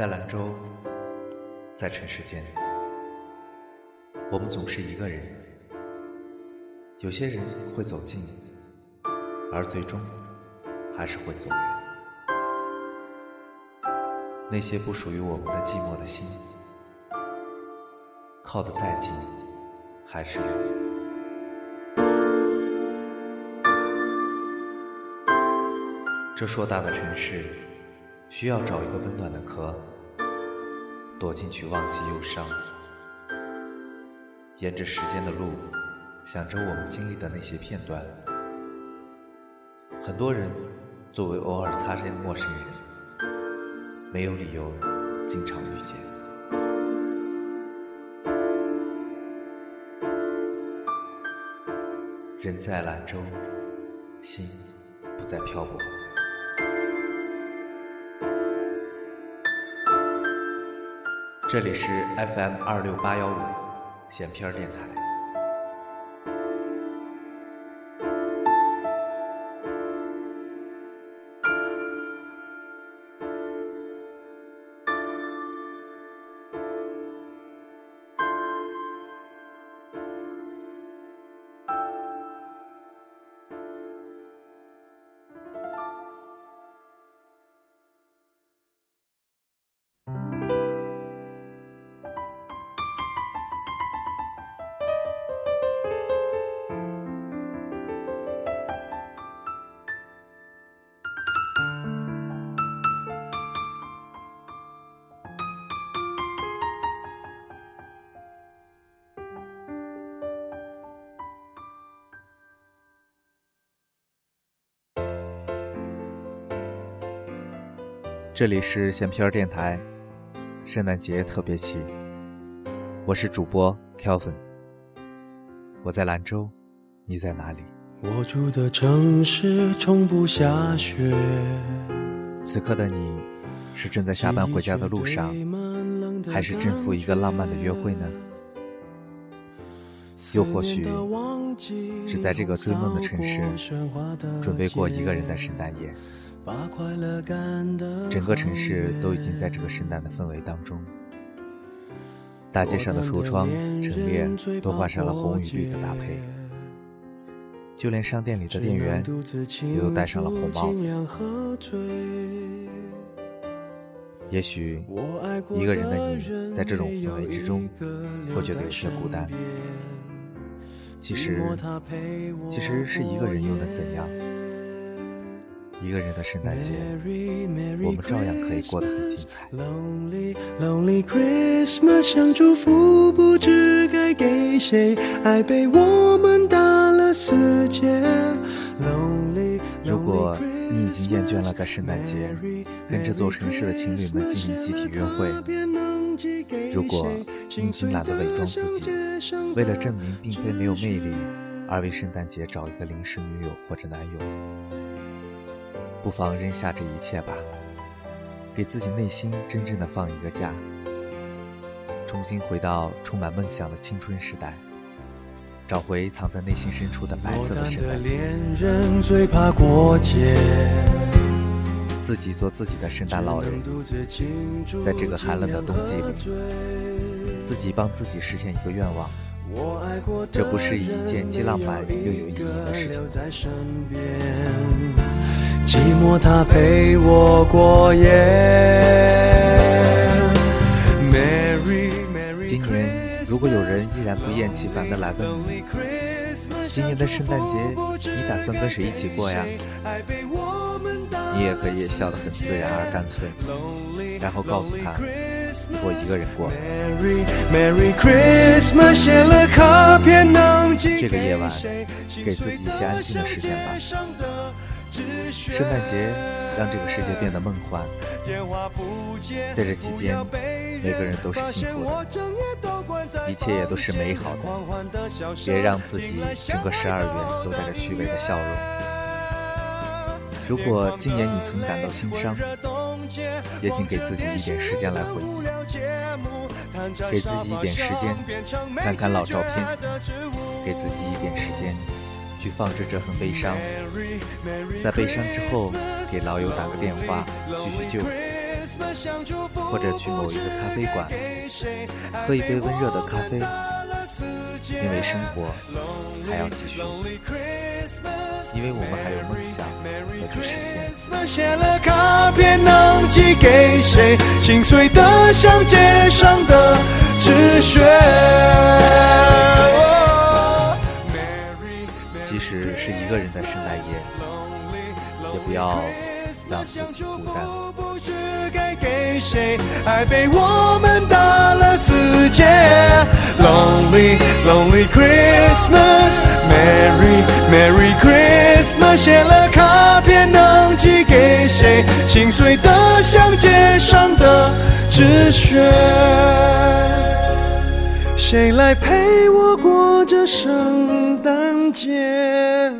在兰州，在尘世间，我们总是一个人。有些人会走近，而最终还是会走远。那些不属于我们的寂寞的心，靠得再近，还是远。这硕大的城市，需要找一个温暖的壳，躲进去忘记忧伤。沿着时间的路，想着我们经历的那些片段。很多人作为偶尔擦肩的陌生人，没有理由经常遇见。人在兰州，心不再漂泊。这里是 FM 二六八幺五闲篇电台。这里是闲篇电台，圣诞节特别期，我是主播 Kelvin，我在兰州，你在哪里？我住的城市从不下雪。此刻的你，是正在下班回家的路上，还是正赴一个浪漫的约会呢？又或许，只在这个追梦的城市，准备过一个人的圣诞夜。整个城市都已经在这个圣诞的氛围当中，大街上的橱窗陈列都换上了红与绿的搭配，就连商店里的店员也都戴上了红帽子。也许一个人的你，在这种氛围之中，会觉得有些孤单。其实，其实是一个人又能怎样？一个人的圣诞节，我们照样可以过得很精彩。想祝福，不知该给谁，爱被我们打了死结。如果你已经厌倦了在圣诞节跟这座城市的情侣们进行集体约会，如果你已经懒得伪装自己，为了证明并非没有魅力，而为圣诞节找一个临时女友或者男友。不妨扔下这一切吧，给自己内心真正的放一个假，重新回到充满梦想的青春时代，找回藏在内心深处的白色的圣诞节。自己做自己的圣诞老人，在这个寒冷的冬季里，自己帮自己实现一个愿望。这不是一件既浪漫又有意义的事情。寂寞，它陪我过夜。今年，如果有人依然不厌其烦地来问你，今年的圣诞节你打算跟谁一起过呀？你也可以笑得很自然而干脆，然后告诉他，我一个人过。这个夜晚，给自己一些安静的时间吧。圣诞节让这个世界变得梦幻，在这期间，每个人都是幸福的，一切也都是美好的。别让自己整个十二月都带着虚伪的笑容。如果今年你曾感到心伤，也请给自己一点时间来回忆，给自己一点时间看看老照片，给自己一点时间。去放置这份悲伤，在悲伤之后，给老友打个电话叙叙旧，或者去某一个咖啡馆，喝一杯温热的咖啡，因为生活还要继续，因为我们还有梦想要去实现。写了卡片能寄给谁？心碎的像街上的纸屑。即使是一个人的圣诞夜，也不要让自己孤单。知该给谁？爱被我们打了死结。Lonely, lonely Christmas, Merry, Merry Christmas。写了卡片能寄给谁？心碎的像街上的纸屑。谁来陪我过这圣诞节？